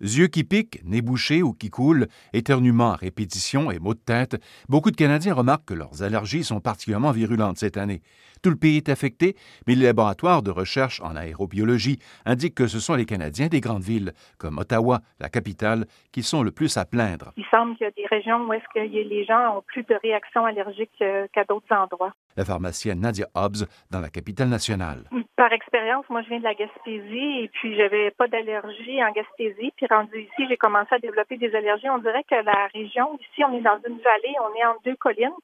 Yeux qui piquent, nez bouché ou qui coulent, éternuements à répétition et maux de tête, beaucoup de Canadiens remarquent que leurs allergies sont particulièrement virulentes cette année. Tout le pays est affecté, mais les laboratoires de recherche en aérobiologie indiquent que ce sont les Canadiens des grandes villes, comme Ottawa, la capitale, qui sont le plus à plaindre. Il semble qu'il y a des régions où est-ce que les gens ont plus de réactions allergiques euh, qu'à d'autres endroits. La pharmacienne Nadia Hobbs dans la capitale nationale. Par expérience, moi je viens de la Gaspésie et puis j'avais pas d'allergie en Gaspésie. Puis rendu ici, j'ai commencé à développer des allergies. On dirait que la région, ici, on est dans une vallée, on est entre deux collines,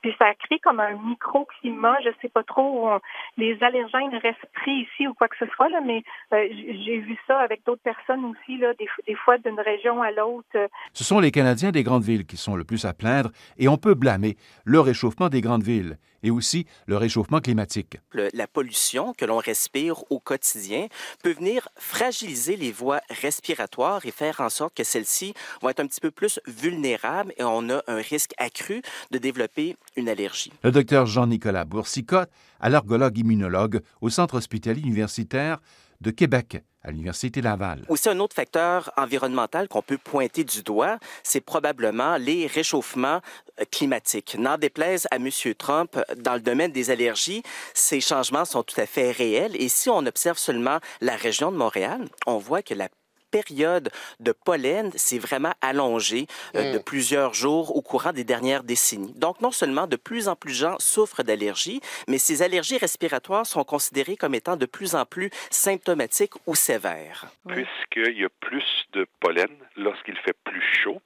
puis ça crée comme un microclimat. Je sais pas trop où les allergènes restent pris ici ou quoi que ce soit, là, mais euh, j'ai vu ça avec d'autres personnes aussi, là, des, des fois d'une région à l'autre. Ce sont les Canadiens des grandes villes qui sont le plus à plaindre et on peut blâmer le réchauffement des grandes villes et aussi le réchauffement climatique. la pollution que l'on respire au quotidien peut venir fragiliser les voies respiratoires et faire en sorte que celles-ci vont être un petit peu plus vulnérables et on a un risque accru de développer une allergie. Le docteur Jean-Nicolas Boursicotte, allergologue immunologue au Centre hospitalier universitaire de Québec à l'Université Laval. Aussi, un autre facteur environnemental qu'on peut pointer du doigt, c'est probablement les réchauffements euh, climatiques. N'en déplaise à M. Trump, dans le domaine des allergies, ces changements sont tout à fait réels. Et si on observe seulement la région de Montréal, on voit que la période de pollen s'est vraiment allongée euh, de mm. plusieurs jours au courant des dernières décennies. Donc, non seulement de plus en plus de gens souffrent d'allergies, mais ces allergies respiratoires sont considérées comme étant de plus en plus symptomatiques ou sévères. Puisqu'il y a plus de pollen lorsqu'il fait plus chaud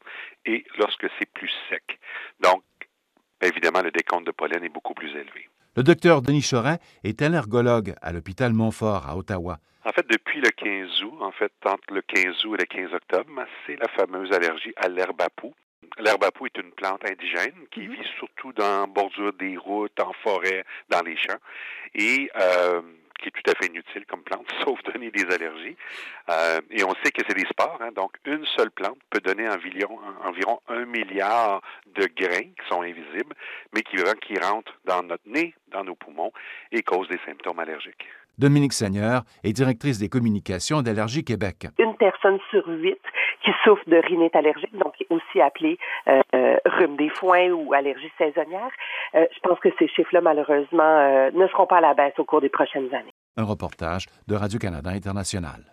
et lorsque c'est plus sec. Donc, évidemment, le décompte de pollen est beaucoup plus élevé. Le docteur Denis Chorin est allergologue à l'hôpital Montfort à Ottawa. En fait, depuis le 15 août, en fait, entre le 15 août et le 15 octobre, c'est la fameuse allergie à l'herbe à poux. L'herbe à poux est une plante indigène qui mhm. vit surtout dans bordure des routes, en forêt, dans les champs. Et euh, qui est tout à fait inutile comme plante, sauf donner des allergies. Euh, et on sait que c'est des spores, hein, donc une seule plante peut donner environ, environ un milliard de grains qui sont invisibles, mais qui, qui rentrent dans notre nez, dans nos poumons et causent des symptômes allergiques. Dominique Seigneur est directrice des communications d'Allergie Québec. Une personne sur huit qui souffre de rhinite allergique, donc aussi appelée euh, des foins ou allergie saisonnière. Euh, je pense que ces chiffres-là, malheureusement, euh, ne seront pas à la baisse au cours des prochaines années. Un reportage de Radio-Canada International.